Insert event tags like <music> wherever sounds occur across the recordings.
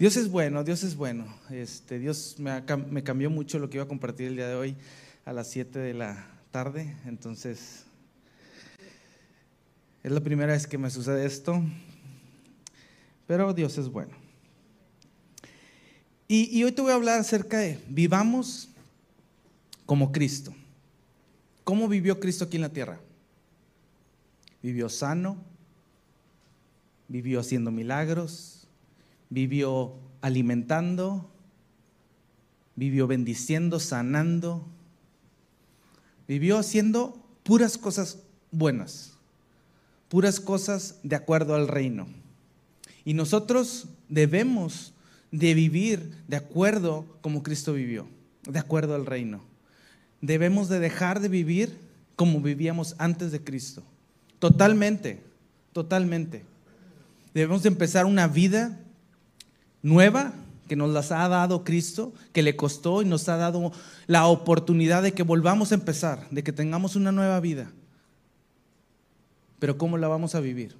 Dios es bueno, Dios es bueno. Este, Dios me, me, cambió mucho lo que iba a compartir el día de hoy a las 7 de la tarde. Entonces, es la primera vez que me sucede esto, pero Dios es bueno. Y hoy te voy a hablar acerca de vivamos como Cristo. ¿Cómo vivió Cristo aquí en la tierra? Vivió sano, vivió haciendo milagros, vivió alimentando, vivió bendiciendo, sanando, vivió haciendo puras cosas buenas, puras cosas de acuerdo al reino. Y nosotros debemos de vivir de acuerdo como Cristo vivió, de acuerdo al reino. Debemos de dejar de vivir como vivíamos antes de Cristo. Totalmente, totalmente. Debemos de empezar una vida nueva que nos las ha dado Cristo, que le costó y nos ha dado la oportunidad de que volvamos a empezar, de que tengamos una nueva vida. Pero ¿cómo la vamos a vivir?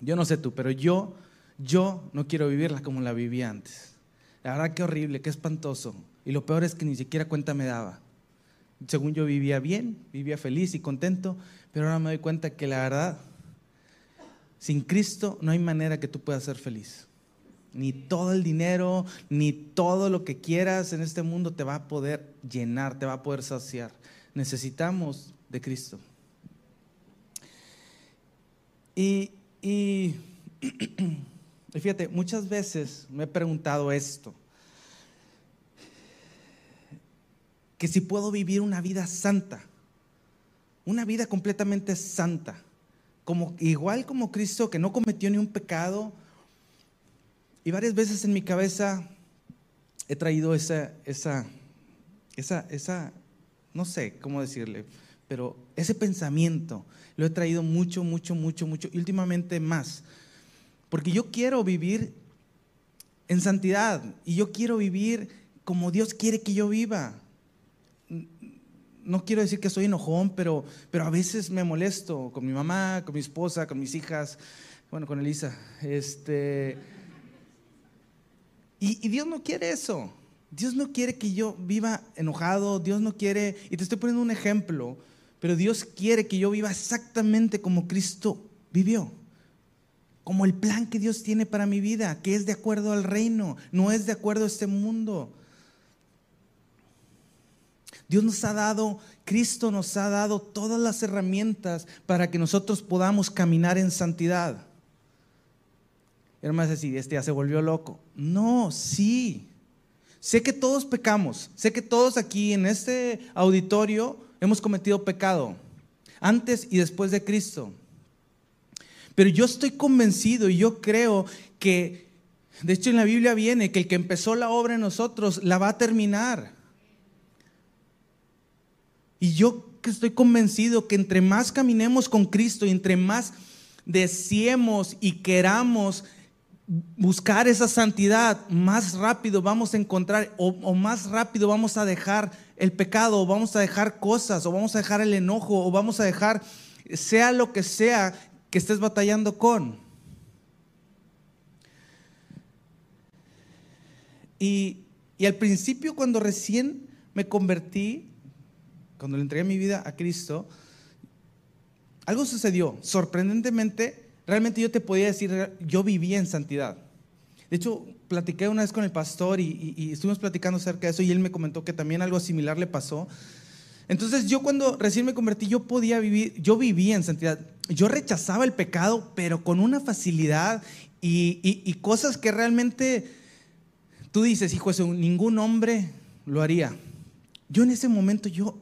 Yo no sé tú, pero yo, yo no quiero vivirla como la vivía antes. La verdad que horrible, qué espantoso. Y lo peor es que ni siquiera cuenta me daba. Según yo vivía bien, vivía feliz y contento, pero ahora me doy cuenta que la verdad, sin Cristo no hay manera que tú puedas ser feliz. Ni todo el dinero, ni todo lo que quieras en este mundo te va a poder llenar, te va a poder saciar. Necesitamos de Cristo. Y, <clears throat> y, fíjate, muchas veces me he preguntado esto, que si puedo vivir una vida santa, una vida completamente santa, como, igual como Cristo que no cometió ni un pecado, y varias veces en mi cabeza he traído esa, esa, esa, esa, no sé cómo decirle, pero ese pensamiento lo he traído mucho, mucho, mucho, mucho, y últimamente más. Porque yo quiero vivir en santidad y yo quiero vivir como Dios quiere que yo viva. No quiero decir que soy enojón, pero, pero a veces me molesto con mi mamá, con mi esposa, con mis hijas, bueno, con Elisa. Este, y, Dios no quiere eso. Dios no quiere que yo viva enojado, Dios no quiere, y te estoy poniendo un ejemplo, pero Dios quiere que yo viva exactamente como Cristo vivió, como el plan que Dios tiene para mi vida, que es de acuerdo al reino, no es de acuerdo a este mundo. Dios nos ha dado, Cristo nos ha dado todas las herramientas para que nosotros podamos caminar en santidad. Hermanos, decir, este ya se volvió loco. No, sí. Sé que todos pecamos. Sé que todos aquí en este auditorio hemos cometido pecado. Antes y después de Cristo. Pero yo estoy convencido y yo creo que, de hecho en la Biblia viene que el que empezó la obra en nosotros la va a terminar. Y yo estoy convencido que entre más caminemos con Cristo y entre más deseemos y queramos buscar esa santidad, más rápido vamos a encontrar o, más rápido vamos a dejar el pecado, o vamos a dejar cosas, o vamos a dejar el enojo, o vamos a dejar, sea lo que sea que estés batallando con. Y, y al principio cuando recién me convertí, cuando le entregué mi vida a Cristo, algo sucedió. Sorprendentemente, realmente yo te podía decir, yo vivía en santidad. De hecho, platiqué una vez con el pastor y, estuvimos platicando acerca de eso y él me comentó que también algo similar le pasó. Entonces yo cuando recién me convertí, yo podía vivir, yo vivía en santidad. Yo rechazaba el pecado, pero con una facilidad y, y cosas que realmente tú dices, hijo, eso ningún hombre lo haría. Yo en ese momento, yo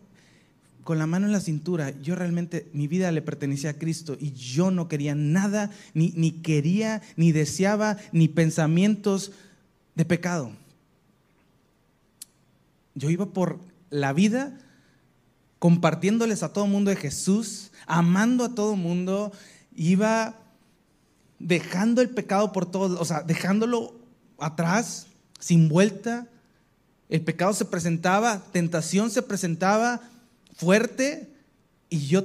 con la mano en la cintura, yo realmente, mi vida le pertenecía a Cristo y yo no quería nada, ni, ni quería, ni deseaba, ni pensamientos de pecado. Yo iba por la vida compartiéndoles a todo mundo de Jesús, amando a todo mundo, iba dejando el pecado por todo, o sea, dejándolo atrás, sin vuelta. El pecado se presentaba, tentación se presentaba, fuerte y yo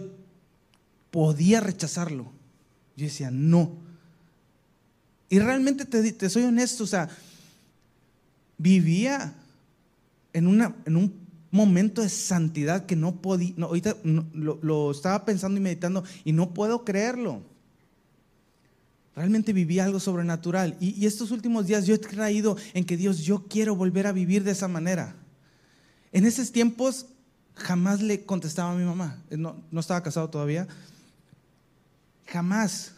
podía rechazarlo. Yo decía, no. Y realmente te, soy honesto, o sea, vivía en, una, en un momento de santidad que no podía, ahorita lo, estaba pensando y meditando y no puedo creerlo. Realmente vivía algo sobrenatural. Y, y, estos últimos días yo he creído en que Dios, yo quiero volver a vivir de esa manera. En esos tiempos jamás le contestaba a mi mamá. No, no estaba casado todavía. Jamás.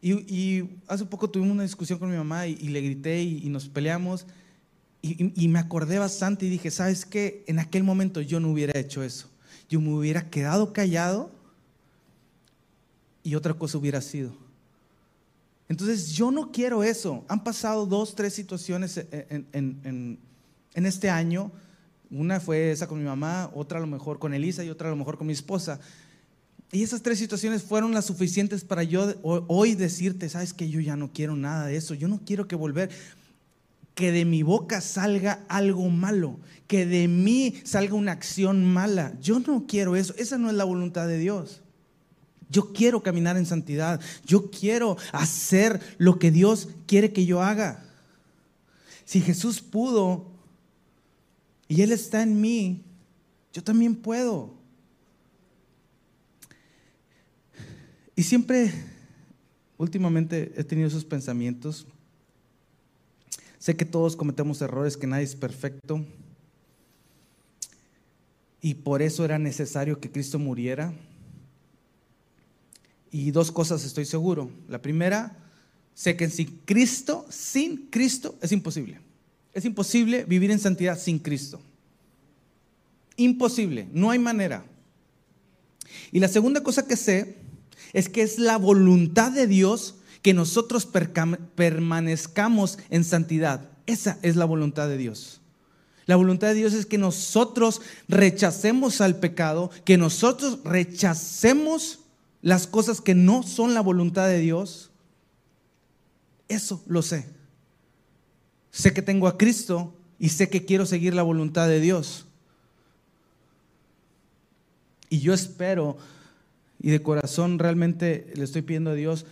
Y, hace poco tuvimos una discusión con mi mamá y, le grité y, nos peleamos. Y, me acordé bastante y dije, ¿sabes qué? En aquel momento yo no hubiera hecho eso. Yo me hubiera quedado callado y otra cosa hubiera sido. Entonces yo no quiero eso. Han pasado dos, tres situaciones en este año. Una fue esa con mi mamá, otra a lo mejor con Elisa y otra a lo mejor con mi esposa. Y esas tres situaciones fueron las suficientes para yo hoy decirte, sabes que yo ya no quiero nada de eso, yo no quiero que volver, que de mi boca salga algo malo, que de mí salga una acción mala. Yo no quiero eso, esa no es la voluntad de Dios. Yo quiero caminar en santidad, yo quiero hacer lo que Dios quiere que yo haga. Si Jesús pudo y Él está en mí, yo también puedo. Y siempre, últimamente he tenido esos pensamientos. Sé que todos cometemos errores, que nadie es perfecto. Y por eso era necesario que Cristo muriera. Y dos cosas estoy seguro. La primera, sé que sin Cristo, sin Cristo es imposible. Es imposible vivir en santidad sin Cristo. Imposible, no hay manera. Y la segunda cosa que sé es que es la voluntad de Dios que nosotros permanezcamos en santidad. Esa es la voluntad de Dios. La voluntad de Dios es que nosotros rechacemos al pecado, que nosotros rechacemos las cosas que no son la voluntad de Dios. Eso lo sé. Sé que tengo a Cristo y sé que quiero seguir la voluntad de Dios. Y yo espero y de corazón realmente le estoy pidiendo a Dios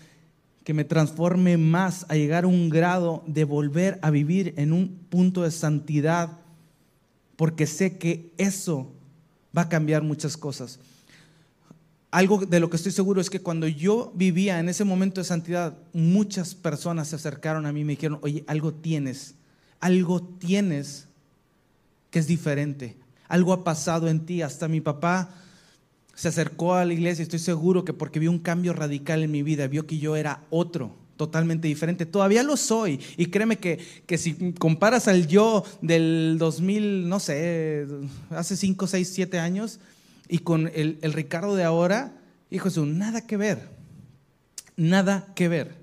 que me transforme más a llegar a un grado de volver a vivir en un punto de santidad, porque sé que eso va a cambiar muchas cosas. Algo de lo que estoy seguro es que cuando yo vivía en ese momento de santidad, muchas personas se acercaron a mí y me dijeron, oye, algo tienes, algo tienes que es diferente, algo ha pasado en ti. Hasta mi papá se acercó a la iglesia, estoy seguro que porque vio un cambio radical en mi vida, vio que yo era otro, totalmente diferente. Todavía lo soy. Y créeme que, que si comparas al yo del 2000, no sé, hace 5, 6, 7 años, y con el, el Ricardo de ahora, hijo Jesús, nada que ver. Nada que ver.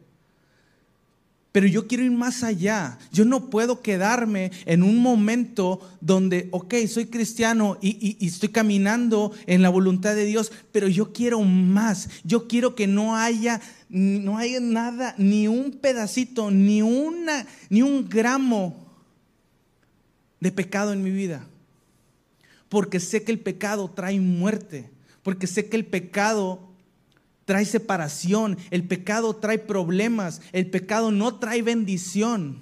Pero yo quiero ir más allá. Yo no puedo quedarme en un momento donde, ok, soy cristiano y, estoy caminando en la voluntad de Dios, pero yo quiero más. Yo quiero que no haya, no haya nada, ni un pedacito, ni, una, ni un gramo de pecado en mi vida. Porque sé que el pecado trae muerte. Porque sé que el pecado trae separación, el pecado trae problemas, el pecado no trae bendición.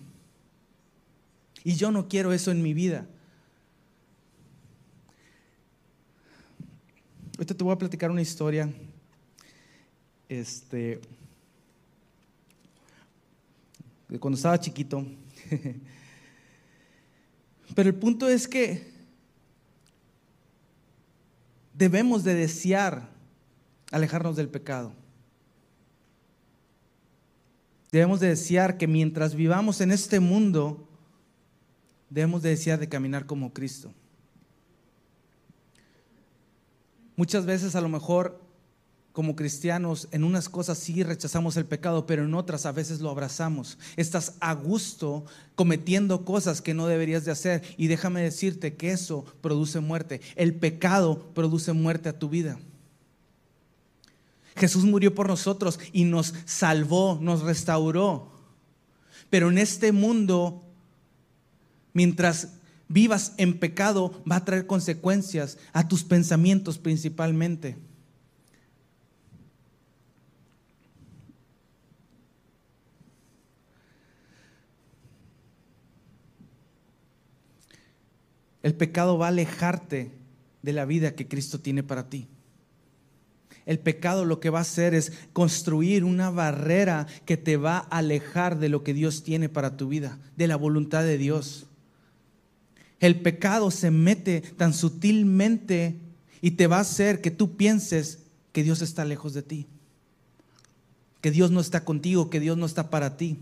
Y yo no quiero eso en mi vida. Ahorita te voy a platicar una historia. Este, cuando estaba chiquito. <laughs> Pero el punto es que debemos de desear alejarnos del pecado. Debemos de desear que mientras vivamos en este mundo, debemos de desear de caminar como Cristo. Muchas veces a lo mejor como cristianos en unas cosas sí rechazamos el pecado, pero en otras a veces lo abrazamos. Estás a gusto cometiendo cosas que no deberías de hacer y déjame decirte que eso produce muerte. El pecado produce muerte a tu vida. Jesús murió por nosotros y nos salvó, nos restauró. Pero en este mundo, mientras vivas en pecado, va a traer consecuencias a tus pensamientos principalmente. El pecado va a alejarte de la vida que Cristo tiene para ti. El pecado lo que va a hacer es construir una barrera que te va a alejar de lo que Dios tiene para tu vida, de la voluntad de Dios. El pecado se mete tan sutilmente y te va a hacer que tú pienses que Dios está lejos de ti, que Dios no está contigo, que Dios no está para ti.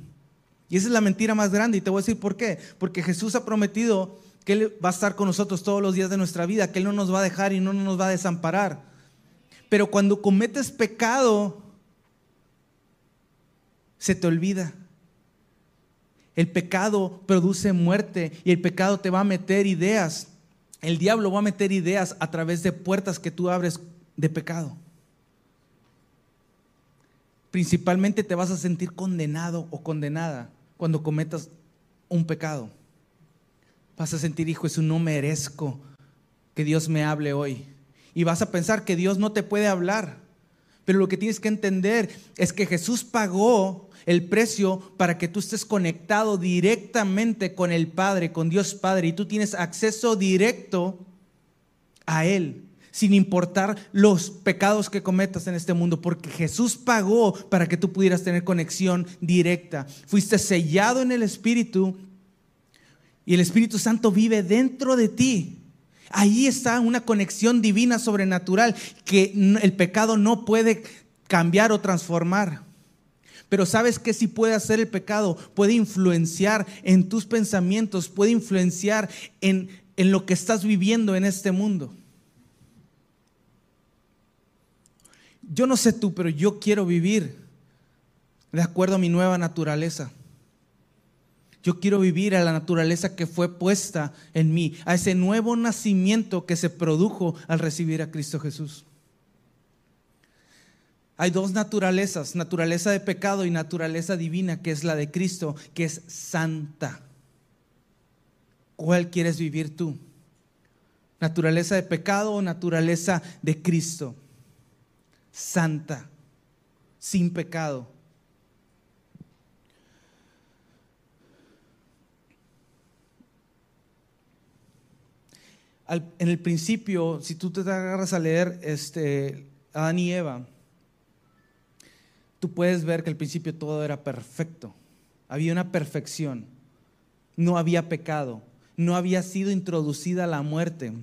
Y esa es la mentira más grande y te voy a decir por qué. Porque Jesús ha prometido que Él va a estar con nosotros todos los días de nuestra vida, que Él no nos va a dejar y no nos va a desamparar. Pero cuando cometes pecado, se te olvida. El pecado produce muerte y el pecado te va a meter ideas. El diablo va a meter ideas a través de puertas que tú abres de pecado. Principalmente te vas a sentir condenado o condenada cuando cometas un pecado. Vas a sentir, hijo, eso no merezco que Dios me hable hoy. Y vas a pensar que Dios no te puede hablar. Pero lo que tienes que entender es que Jesús pagó el precio para que tú estés conectado directamente con el Padre, con Dios Padre, y tú tienes acceso directo a Él, sin importar los pecados que cometas en este mundo, porque Jesús pagó para que tú pudieras tener conexión directa. Fuiste sellado en el Espíritu y el Espíritu Santo vive dentro de ti. Ahí está una conexión divina sobrenatural que el pecado no puede cambiar o transformar. Pero sabes que si puede hacer el pecado, puede influenciar en tus pensamientos, puede influenciar en, en lo que estás viviendo en este mundo. Yo no sé tú, pero yo quiero vivir de acuerdo a mi nueva naturaleza. Yo quiero vivir a la naturaleza que fue puesta en mí, a ese nuevo nacimiento que se produjo al recibir a Cristo Jesús. Hay dos naturalezas, naturaleza de pecado y naturaleza divina, que es la de Cristo, que es santa. ¿Cuál quieres vivir tú? ¿Naturaleza de pecado o naturaleza de Cristo? Santa, sin pecado. En el principio, si tú te agarras a leer este, Adán y Eva, tú puedes ver que al principio todo era perfecto. Había una perfección. No había pecado. No había sido introducida la muerte.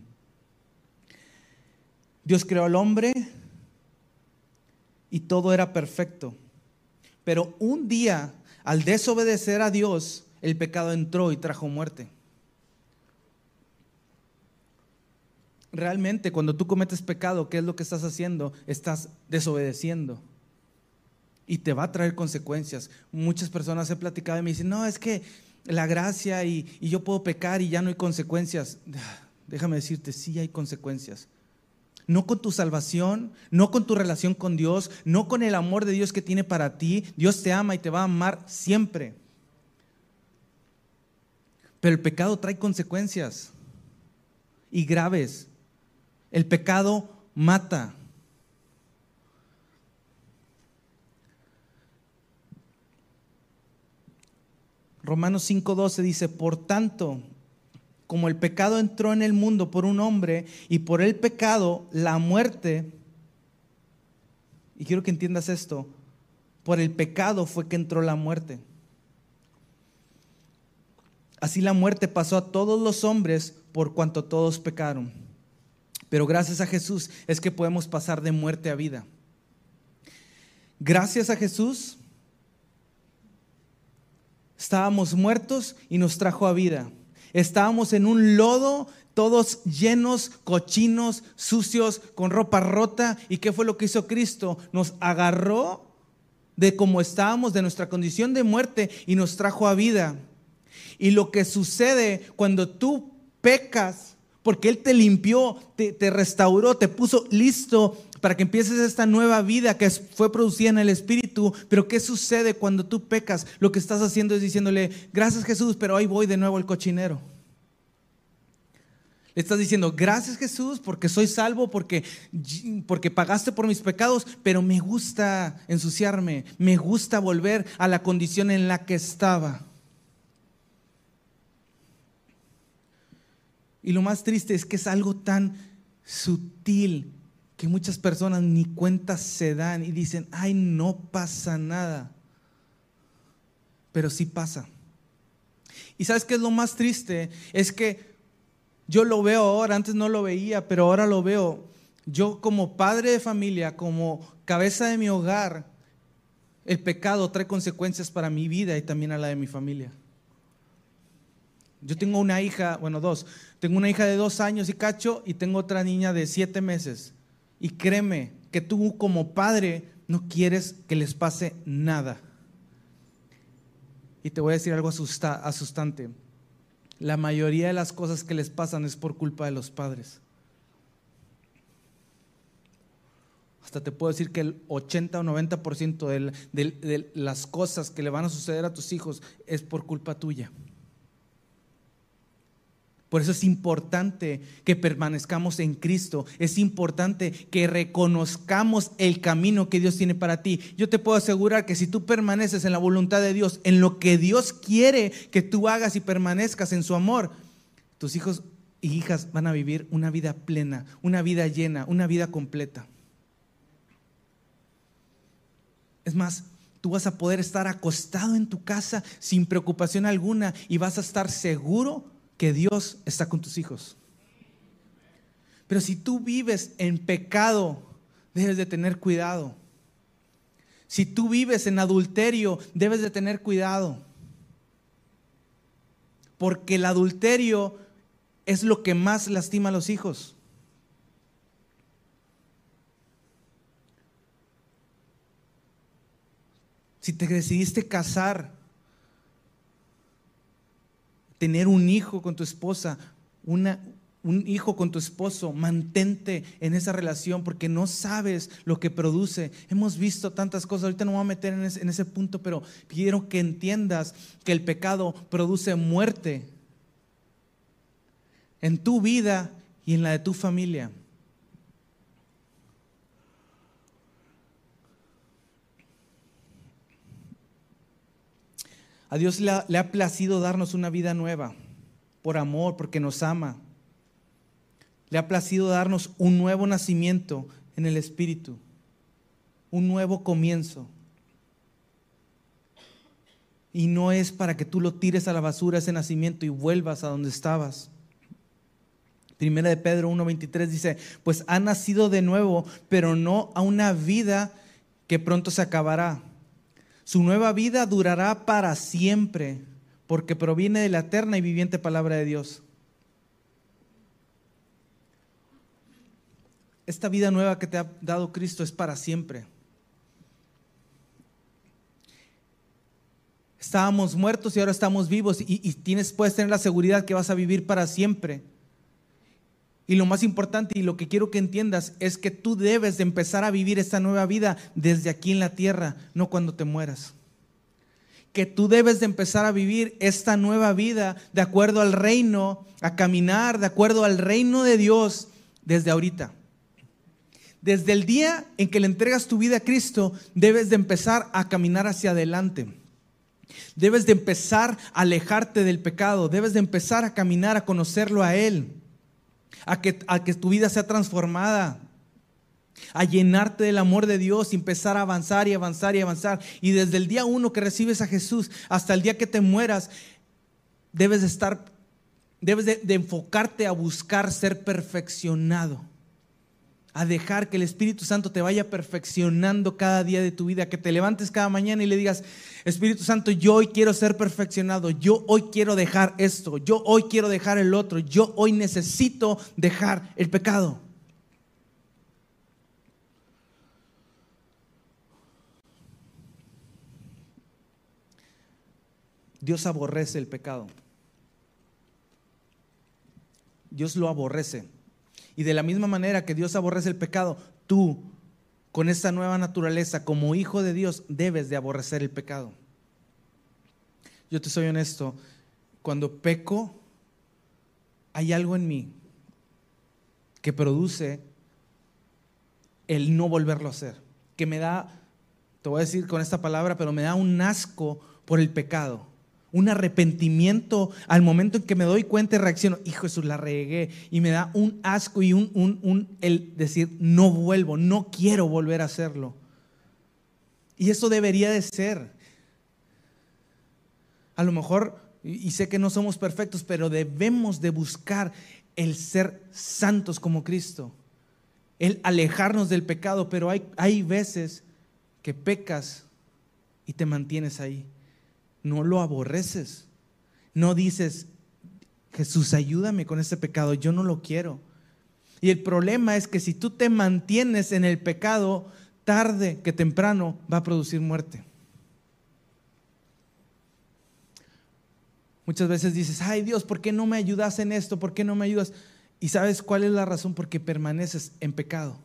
Dios creó al hombre y todo era perfecto. Pero un día, al desobedecer a Dios, el pecado entró y trajo muerte. Realmente, cuando tú cometes pecado, ¿qué es lo que estás haciendo? Estás desobedeciendo y te va a traer consecuencias. Muchas personas he platicado y me dicen, no, es que la gracia y, yo puedo pecar y ya no hay consecuencias. <sighs> Déjame decirte, sí hay consecuencias. No con tu salvación, no con tu relación con Dios, no con el amor de Dios que tiene para ti. Dios te ama y te va a amar siempre. Pero el pecado trae consecuencias y graves. El pecado mata. Romanos 5:12 dice, por tanto, como el pecado entró en el mundo por un hombre y por el pecado la muerte, y quiero que entiendas esto, por el pecado fue que entró la muerte. Así la muerte pasó a todos los hombres por cuanto todos pecaron. Pero gracias a Jesús es que podemos pasar de muerte a vida. Gracias a Jesús Estábamos muertos y nos trajo a vida. Estábamos en un lodo, todos llenos, cochinos, sucios, con ropa rota. ¿Y qué fue lo que hizo Cristo? Nos agarró de cómo estábamos, de nuestra condición de muerte y nos trajo a vida. Y lo que sucede cuando tú pecas, porque Él te limpió, te, restauró, te puso listo para que empieces esta nueva vida que fue producida en el Espíritu. Pero ¿qué sucede cuando tú pecas? Lo que estás haciendo es diciéndole, gracias Jesús, pero ahí voy de nuevo al cochinero. Le estás diciendo, gracias Jesús, porque soy salvo, porque, porque pagaste por mis pecados, pero me gusta ensuciarme, me gusta volver a la condición en la que estaba. Y lo más triste es que es algo tan sutil que muchas personas ni cuenta se dan y dicen, ay, no pasa nada. Pero sí pasa. Y sabes qué es lo más triste? Es que yo lo veo ahora, antes no lo veía, pero ahora lo veo. Yo como padre de familia, como cabeza de mi hogar, el pecado trae consecuencias para mi vida y también a la de mi familia. Yo tengo una hija, bueno, dos. Tengo una hija de dos años y cacho y tengo otra niña de siete meses. Y créeme que tú como padre no quieres que les pase nada. Y te voy a decir algo asustante. La mayoría de las cosas que les pasan es por culpa de los padres. Hasta te puedo decir que el 80 o 90% de, de las cosas que le van a suceder a tus hijos es por culpa tuya. Por eso es importante que permanezcamos en Cristo. Es importante que reconozcamos el camino que Dios tiene para ti. Yo te puedo asegurar que si tú permaneces en la voluntad de Dios, en lo que Dios quiere que tú hagas y permanezcas en su amor, tus hijos y hijas van a vivir una vida plena, una vida llena, una vida completa. Es más, tú vas a poder estar acostado en tu casa sin preocupación alguna y vas a estar seguro que Dios está con tus hijos. Pero si tú vives en pecado, debes de tener cuidado. Si tú vives en adulterio, debes de tener cuidado. Porque el adulterio es lo que más lastima a los hijos. Si te decidiste casar, tener un hijo con tu esposa, una, un hijo con tu esposo, mantente en esa relación porque no sabes lo que produce. Hemos visto tantas cosas, ahorita no me voy a meter en ese, en ese punto, pero quiero que entiendas que el pecado produce muerte en tu vida y en la de tu familia. A Dios le ha, placido darnos una vida nueva, por amor, porque nos ama. Le ha placido darnos un nuevo nacimiento en el Espíritu, un nuevo comienzo. Y no es para que tú lo tires a la basura ese nacimiento y vuelvas a donde estabas. Primera de Pedro 1.23 dice, pues ha nacido de nuevo, pero no a una vida que pronto se acabará su nueva vida durará para siempre, porque proviene de la eterna y viviente palabra de Dios. Esta vida nueva que te ha dado Cristo es para siempre. Estábamos muertos y ahora estamos vivos y, tienes, puedes tener la seguridad que vas a vivir para siempre. Y lo más importante y lo que quiero que entiendas es que tú debes de empezar a vivir esta nueva vida desde aquí en la tierra, no cuando te mueras. Que tú debes de empezar a vivir esta nueva vida de acuerdo al reino, a caminar de acuerdo al reino de Dios desde ahorita. Desde el día en que le entregas tu vida a Cristo, debes de empezar a caminar hacia adelante. Debes de empezar a alejarte del pecado, debes de empezar a caminar a conocerlo a Él a que, a que tu vida sea transformada, a llenarte del amor de Dios y empezar a avanzar y avanzar y avanzar. Y desde el día uno que recibes a Jesús hasta el día que te mueras, debes de estar, debes de enfocarte a buscar ser perfeccionado a dejar que el Espíritu Santo te vaya perfeccionando cada día de tu vida, que te levantes cada mañana y le digas, Espíritu Santo, yo hoy quiero ser perfeccionado, yo hoy quiero dejar esto, yo hoy quiero dejar el otro, yo hoy necesito dejar el pecado. Dios aborrece el pecado. Dios lo aborrece. Y de la misma manera que Dios aborrece el pecado, tú, con esta nueva naturaleza, como hijo de Dios, debes de aborrecer el pecado. Yo te soy honesto, cuando peco, hay algo en mí que produce el no volverlo a hacer, que me da, te voy a decir con esta palabra, pero me da un asco por el pecado, un arrepentimiento al momento en que me doy cuenta y reacciono, hijo Jesús, la regué y me da un asco y un, un, un, el decir, no vuelvo, no quiero volver a hacerlo. Y eso debería de ser. A lo mejor, y sé que no somos perfectos, pero debemos de buscar el ser santos como Cristo, el alejarnos del pecado, pero hay, hay veces que pecas y te mantienes ahí. No lo aborreces. No dices, Jesús, ayúdame con ese pecado, yo no lo quiero. Y el problema es que si tú te mantienes en el pecado, tarde que temprano va a producir muerte. Muchas veces dices, ay Dios, ¿por qué no me ayudas en esto? ¿Por qué no me ayudas? Y sabes cuál es la razón, porque permaneces en pecado.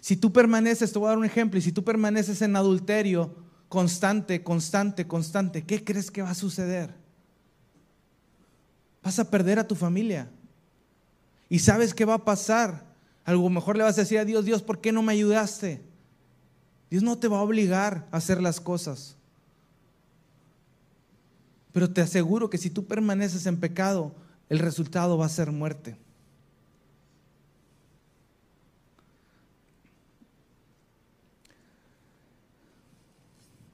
Si tú permaneces, te voy a dar un ejemplo, y si tú permaneces en adulterio constante, constante, constante, ¿qué crees que va a suceder? Vas a perder a tu familia. ¿Y sabes qué va a pasar? A lo mejor le vas a decir a Dios, Dios, ¿por qué no me ayudaste? Dios no te va a obligar a hacer las cosas. Pero te aseguro que si tú permaneces en pecado, el resultado va a ser muerte.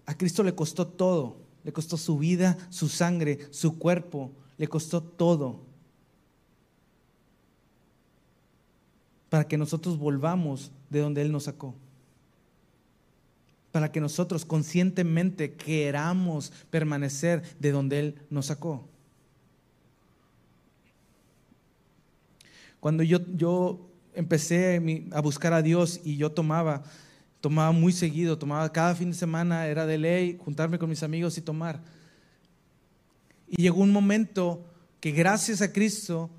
A Cristo le costó todo. Le costó su vida, su sangre, su cuerpo. Le costó todo. Para que nosotros volvamos de donde Él nos sacó para que nosotros conscientemente queramos permanecer de donde Él nos sacó. Cuando yo, yo empecé a buscar a Dios y yo tomaba, tomaba muy seguido, tomaba cada fin de semana, era de ley juntarme con mis amigos y tomar. Y llegó un momento que gracias a Cristo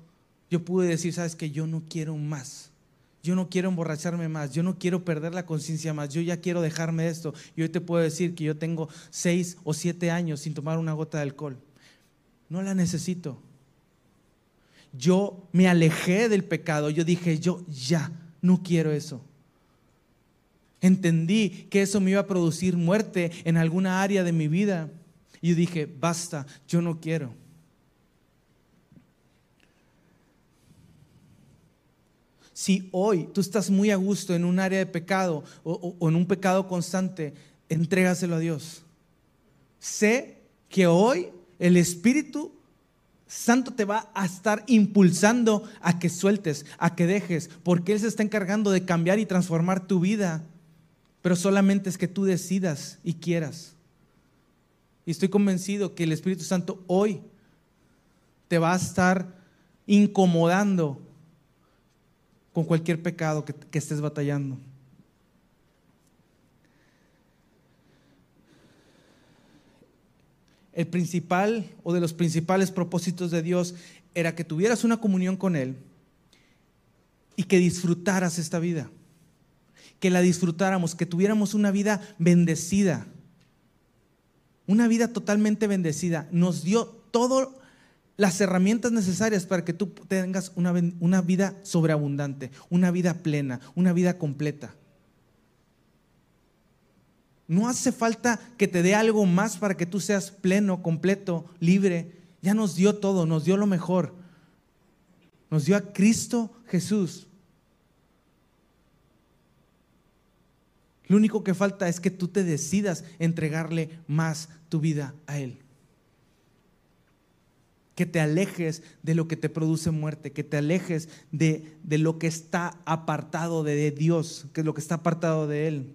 yo pude decir, sabes que yo no quiero más yo no quiero emborracharme más, yo no quiero perder la conciencia más, yo ya quiero dejarme esto. Y hoy te puedo decir que yo tengo seis o siete años sin tomar una gota de alcohol. No la necesito. Yo me alejé del pecado, yo dije, yo ya no quiero eso. Entendí que eso me iba a producir muerte en alguna área de mi vida. Y dije, basta, yo no quiero. Si hoy tú estás muy a gusto en un área de pecado o, en un pecado constante, entrégaselo a Dios. Sé que hoy el Espíritu Santo te va a estar impulsando a que sueltes, a que dejes, porque Él se está encargando de cambiar y transformar tu vida, pero solamente es que tú decidas y quieras. Y estoy convencido que el Espíritu Santo hoy te va a estar incomodando con cualquier pecado que, estés batallando. El principal o de los principales propósitos de Dios era que tuvieras una comunión con Él y que disfrutaras esta vida, que la disfrutáramos, que tuviéramos una vida bendecida, una vida totalmente bendecida. Nos dio todo las herramientas necesarias para que tú tengas una, una, vida sobreabundante, una vida plena, una vida completa. No hace falta que te dé algo más para que tú seas pleno, completo, libre. Ya nos dio todo, nos dio lo mejor. Nos dio a Cristo Jesús. Lo único que falta es que tú te decidas entregarle más tu vida a Él que te alejes de lo que te produce muerte, que te alejes de, de, lo que está apartado de Dios, que es lo que está apartado de Él.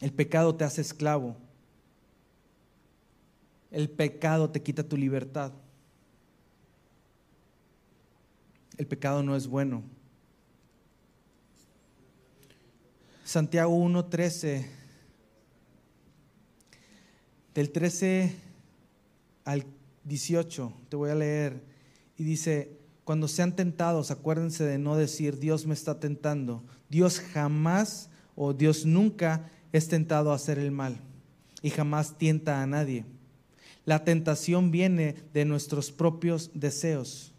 El pecado te hace esclavo. El pecado te quita tu libertad. El pecado no es bueno. Santiago 1.13 del 13 al 18, te voy a leer, y dice, cuando sean tentados, acuérdense de no decir, Dios me está tentando. Dios jamás o Dios nunca es tentado a hacer el mal y jamás tienta a nadie. La tentación viene de nuestros propios deseos.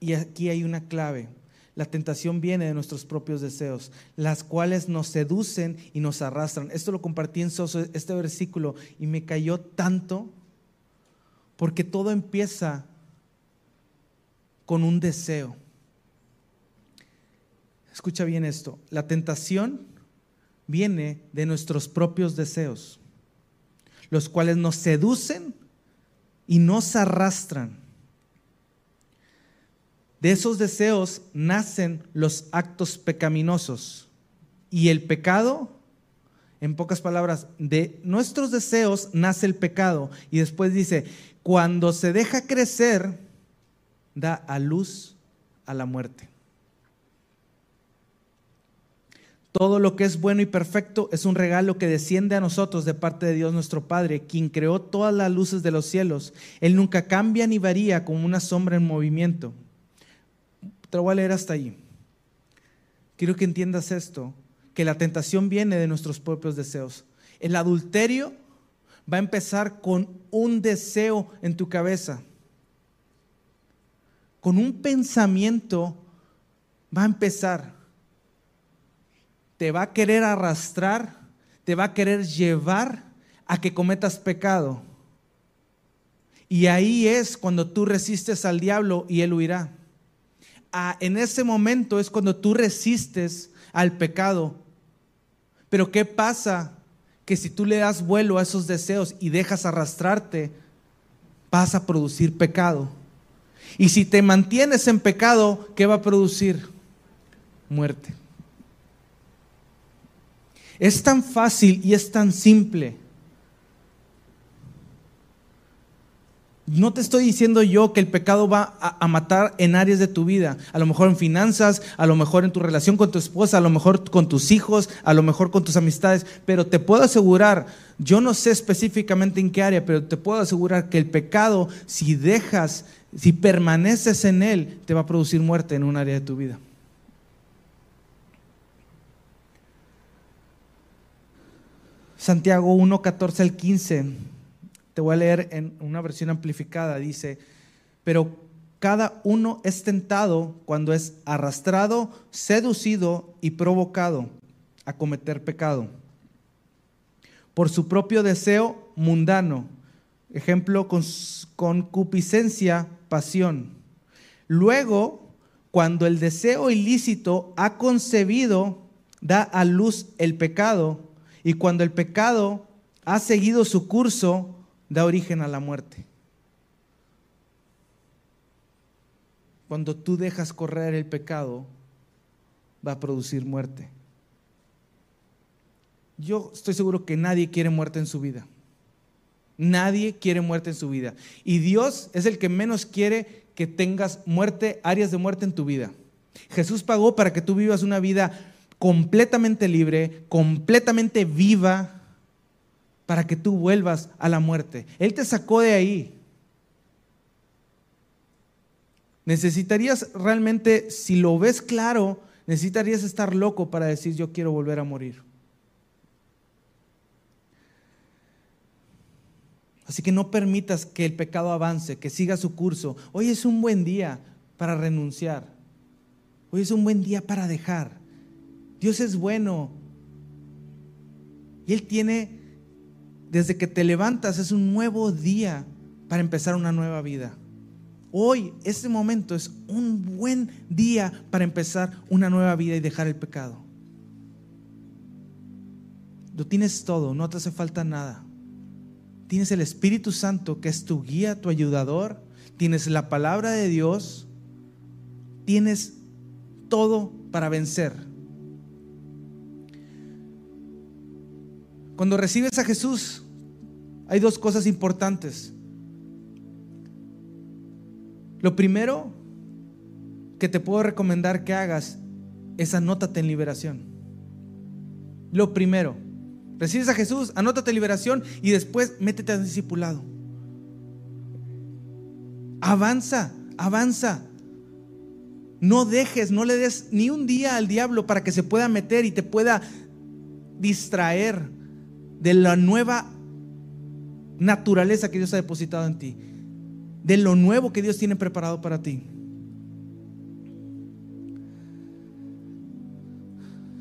Y aquí hay una clave. La tentación viene de nuestros propios deseos, las cuales nos seducen y nos arrastran. Esto lo compartí en Soso, este versículo, y me cayó tanto porque todo empieza con un deseo. Escucha bien esto, la tentación viene de nuestros propios deseos, los cuales nos seducen y nos arrastran. De esos deseos nacen los actos pecaminosos. Y el pecado, en pocas palabras, de nuestros deseos nace el pecado. Y después dice, cuando se deja crecer, da a luz a la muerte. Todo lo que es bueno y perfecto es un regalo que desciende a nosotros de parte de Dios nuestro Padre, quien creó todas las luces de los cielos. Él nunca cambia ni varía como una sombra en movimiento. Te lo voy a leer hasta ahí. Quiero que entiendas esto, que la tentación viene de nuestros propios deseos. El adulterio va a empezar con un deseo en tu cabeza, con un pensamiento va a empezar. Te va a querer arrastrar, te va a querer llevar a que cometas pecado. Y ahí es cuando tú resistes al diablo y él huirá en ese momento es cuando tú resistes al pecado. Pero ¿qué pasa? Que si tú le das vuelo a esos deseos y dejas arrastrarte, vas a producir pecado. Y si te mantienes en pecado, ¿qué va a producir? Muerte. Es tan fácil y es tan simple No te estoy diciendo yo que el pecado va a, matar en áreas de tu vida, a lo mejor en finanzas, a lo mejor en tu relación con tu esposa, a lo mejor con tus hijos, a lo mejor con tus amistades, pero te puedo asegurar, yo no sé específicamente en qué área, pero te puedo asegurar que el pecado, si dejas, si permaneces en él, te va a producir muerte en un área de tu vida. Santiago 1, 14 al 15 te voy a leer en una versión amplificada. Dice, pero cada uno es tentado cuando es arrastrado, seducido y provocado a cometer pecado. Por su propio deseo mundano. Ejemplo, con concupiscencia, pasión. Luego, cuando el deseo ilícito ha concebido, da a luz el pecado. Y cuando el pecado ha seguido su curso, da origen a la muerte. Cuando tú dejas correr el pecado, va a producir muerte. Yo estoy seguro que nadie quiere muerte en su vida. Nadie quiere muerte en su vida. Y Dios es el que menos quiere que tengas muerte, áreas de muerte en tu vida. Jesús pagó para que tú vivas una vida completamente libre, completamente viva, para que tú vuelvas a la muerte. Él te sacó de ahí. Necesitarías realmente, si lo ves claro, necesitarías estar loco para decir yo quiero volver a morir. Así que no permitas que el pecado avance, que siga su curso. Hoy es un buen día para renunciar. Hoy es un buen día para dejar. Dios es bueno. Y Él tiene desde que te levantas es un nuevo día para empezar una nueva vida. Hoy, este momento es un buen día para empezar una nueva vida y dejar el pecado. Lo tienes todo, no te hace falta nada. Tienes el Espíritu Santo que es tu guía, tu ayudador. Tienes la palabra de Dios. Tienes todo para vencer. Cuando recibes a Jesús, hay dos cosas importantes. Lo primero que te puedo recomendar que hagas es anótate en liberación. Lo primero, recibes a Jesús, anótate en liberación y después métete al discipulado. Avanza, avanza. No dejes, no le des ni un día al diablo para que se pueda meter y te pueda distraer de la nueva naturaleza que Dios ha depositado en ti, de lo nuevo que Dios tiene preparado para ti.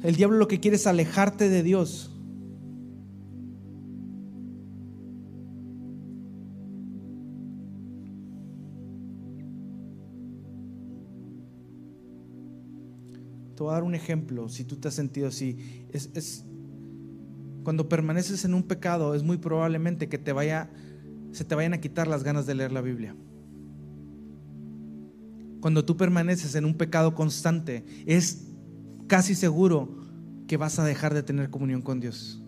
el diablo lo que quiere es alejarte de Dios. Te voy a dar un ejemplo, si tú te has sentido así. Es, cuando permaneces en un pecado, es muy probablemente que te vaya, se te vayan a quitar las ganas de leer la Biblia. Cuando tú permaneces en un pecado constante, es casi seguro que vas a dejar de tener comunión con Dios.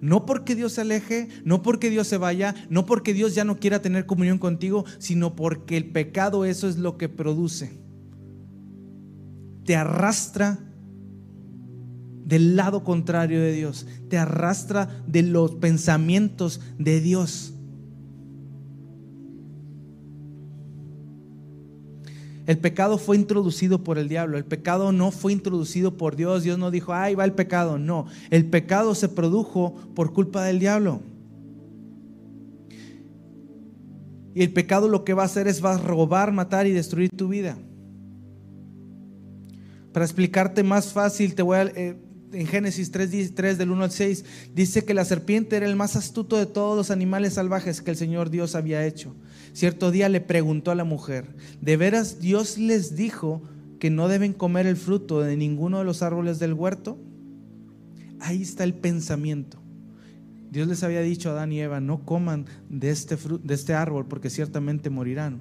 No porque Dios se aleje, no porque Dios se vaya, no porque Dios ya no quiera tener comunión contigo, sino porque el pecado eso es lo que produce te arrastra del lado contrario de Dios, te arrastra de los pensamientos de Dios. El pecado fue introducido por el diablo, el pecado no fue introducido por Dios, Dios no dijo, ahí va el pecado, no, el pecado se produjo por culpa del diablo. Y el pecado lo que va a hacer es va a robar, matar y destruir tu vida. Para explicarte más fácil, te voy a, eh, en Génesis 3, 3 del 1 al 6, dice que la serpiente era el más astuto de todos los animales salvajes que el Señor Dios había hecho. Cierto día le preguntó a la mujer, ¿de veras Dios les dijo que no deben comer el fruto de ninguno de los árboles del huerto? Ahí está el pensamiento. Dios les había dicho a Adán y Eva, no coman de este, de este árbol porque ciertamente morirán.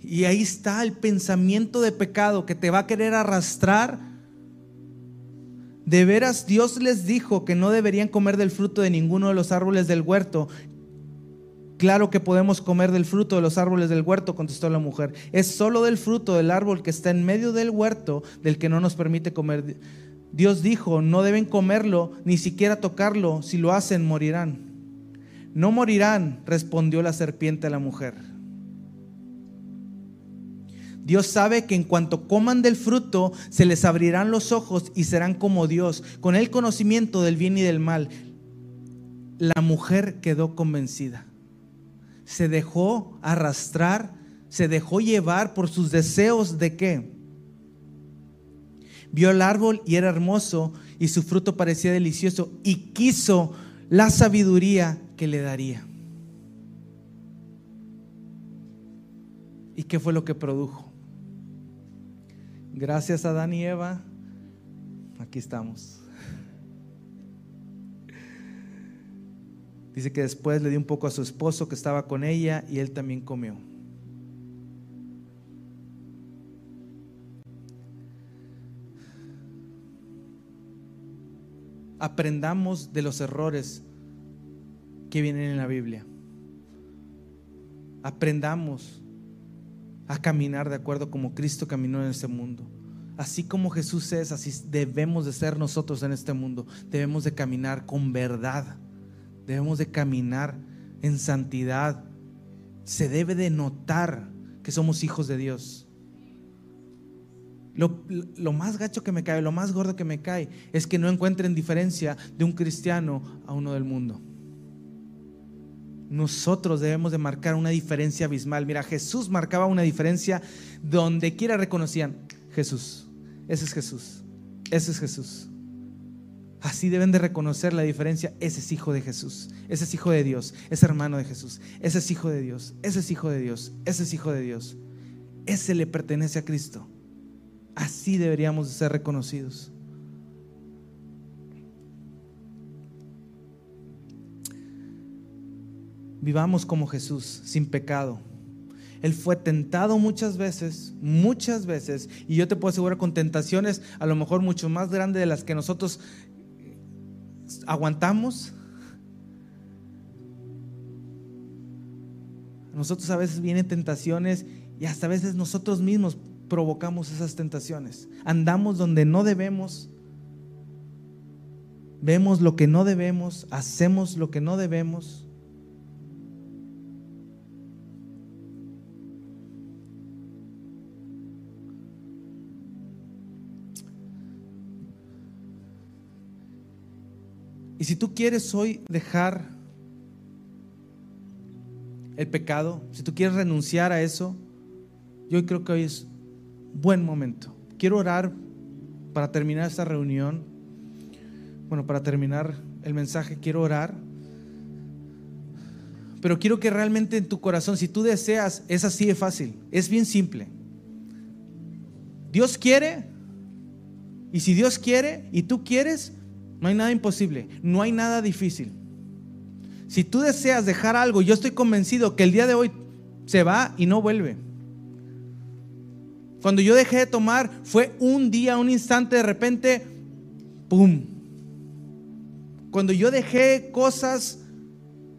Y ahí está el pensamiento de pecado que te va a querer arrastrar. De veras Dios les dijo que no deberían comer del fruto de ninguno de los árboles del huerto. Claro que podemos comer del fruto de los árboles del huerto, contestó la mujer. Es solo del fruto del árbol que está en medio del huerto del que no nos permite comer. Dios dijo, no deben comerlo, ni siquiera tocarlo. Si lo hacen, morirán. No morirán, respondió la serpiente a la mujer. Dios sabe que en cuanto coman del fruto, se les abrirán los ojos y serán como Dios, con el conocimiento del bien y del mal. La mujer quedó convencida. Se dejó arrastrar, se dejó llevar por sus deseos de qué. Vio el árbol y era hermoso y su fruto parecía delicioso y quiso la sabiduría que le daría. ¿Y qué fue lo que produjo? Gracias a Adán y Eva, aquí estamos. Dice que después le dio un poco a su esposo que estaba con ella y él también comió. Aprendamos de los errores que vienen en la Biblia. Aprendamos a caminar de acuerdo como Cristo caminó en este mundo. Así como Jesús es, así debemos de ser nosotros en este mundo. Debemos de caminar con verdad. Debemos de caminar en santidad. Se debe de notar que somos hijos de Dios. Lo, lo, más gacho que me cae, lo más gordo que me cae, es que no encuentren diferencia de un cristiano a uno del mundo nosotros debemos de marcar una diferencia abismal. Mira, Jesús marcaba una diferencia donde quiera reconocían, Jesús, ese es Jesús, ese es Jesús. Así deben de reconocer la diferencia, ese es hijo de Jesús, ese es hijo de Dios, es hermano de Jesús, ese es hijo de Dios, ese es hijo de Dios, ese es hijo de Dios. Ese le pertenece a Cristo. Así deberíamos de ser reconocidos. Vivamos como Jesús, sin pecado. Él fue tentado muchas veces, muchas veces, y yo te puedo asegurar con tentaciones a lo mejor mucho más grandes de las que nosotros aguantamos. nosotros a veces vienen tentaciones y hasta a veces nosotros mismos provocamos esas tentaciones. Andamos donde no debemos, vemos lo que no debemos, hacemos lo que no debemos. Y si tú quieres hoy dejar el pecado, si tú quieres renunciar a eso, yo creo que hoy es buen momento. Quiero orar para terminar esta reunión, bueno, para terminar el mensaje, quiero orar. Pero quiero que realmente en tu corazón, si tú deseas, es así de fácil, es bien simple. Dios quiere, y si Dios quiere y tú quieres, no hay nada imposible, no hay nada difícil. Si tú deseas dejar algo, yo estoy convencido que el día de hoy se va y no vuelve. Cuando yo dejé de tomar, fue un día, un instante, de repente, ¡pum! Cuando yo dejé cosas,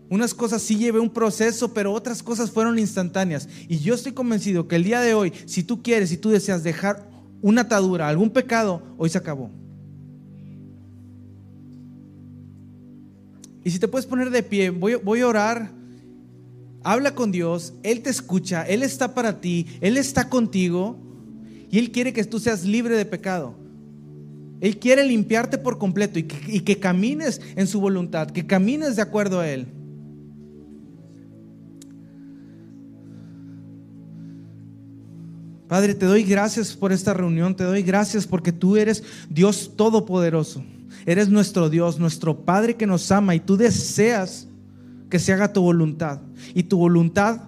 unas cosas sí llevé un proceso, pero otras cosas fueron instantáneas. Y yo estoy convencido que el día de hoy, si tú quieres, si tú deseas dejar una atadura, algún pecado, hoy se acabó. Y si te puedes poner de pie, voy, voy a orar. Habla con Dios, Él te escucha, Él está para ti, Él está contigo y Él quiere que tú seas libre de pecado. Él quiere limpiarte por completo y que, y que camines en su voluntad, que camines de acuerdo a Él. Padre, te doy gracias por esta reunión, te doy gracias porque tú eres Dios todopoderoso. Eres nuestro Dios, nuestro Padre que nos ama y tú deseas que se haga tu voluntad. Y tu voluntad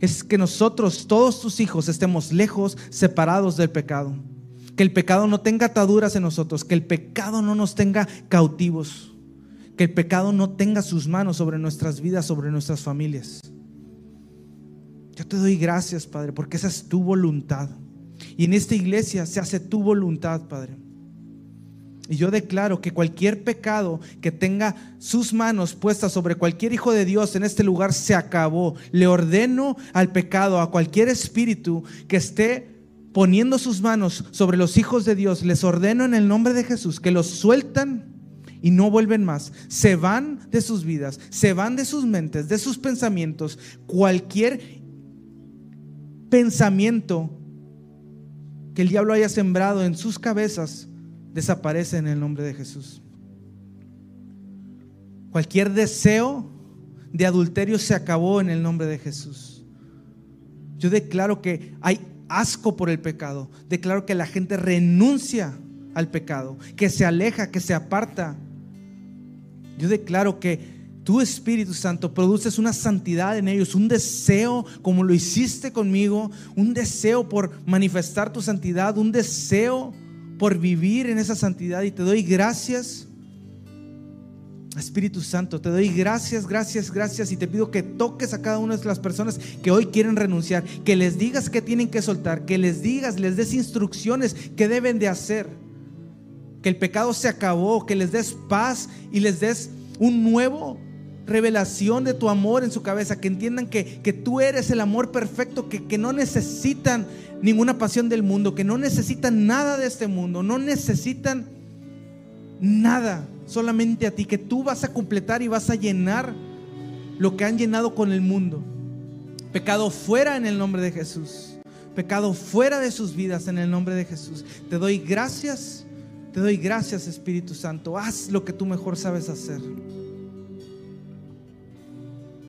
es que nosotros, todos tus hijos, estemos lejos, separados del pecado. Que el pecado no tenga ataduras en nosotros, que el pecado no nos tenga cautivos, que el pecado no tenga sus manos sobre nuestras vidas, sobre nuestras familias. Yo te doy gracias, Padre, porque esa es tu voluntad. Y en esta iglesia se hace tu voluntad, Padre. Y yo declaro que cualquier pecado que tenga sus manos puestas sobre cualquier hijo de Dios en este lugar se acabó. Le ordeno al pecado, a cualquier espíritu que esté poniendo sus manos sobre los hijos de Dios, les ordeno en el nombre de Jesús que los sueltan y no vuelven más. Se van de sus vidas, se van de sus mentes, de sus pensamientos. Cualquier pensamiento que el diablo haya sembrado en sus cabezas desaparece en el nombre de Jesús. Cualquier deseo de adulterio se acabó en el nombre de Jesús. Yo declaro que hay asco por el pecado. Declaro que la gente renuncia al pecado, que se aleja, que se aparta. Yo declaro que tu Espíritu Santo produces una santidad en ellos, un deseo como lo hiciste conmigo, un deseo por manifestar tu santidad, un deseo por vivir en esa santidad y te doy gracias. Espíritu Santo, te doy gracias, gracias, gracias y te pido que toques a cada una de las personas que hoy quieren renunciar, que les digas que tienen que soltar, que les digas, les des instrucciones que deben de hacer, que el pecado se acabó, que les des paz y les des un nuevo revelación de tu amor en su cabeza, que entiendan que, que tú eres el amor perfecto, que, que no necesitan ninguna pasión del mundo, que no necesitan nada de este mundo, no necesitan nada, solamente a ti, que tú vas a completar y vas a llenar lo que han llenado con el mundo. Pecado fuera en el nombre de Jesús. Pecado fuera de sus vidas en el nombre de Jesús. Te doy gracias, te doy gracias Espíritu Santo. Haz lo que tú mejor sabes hacer.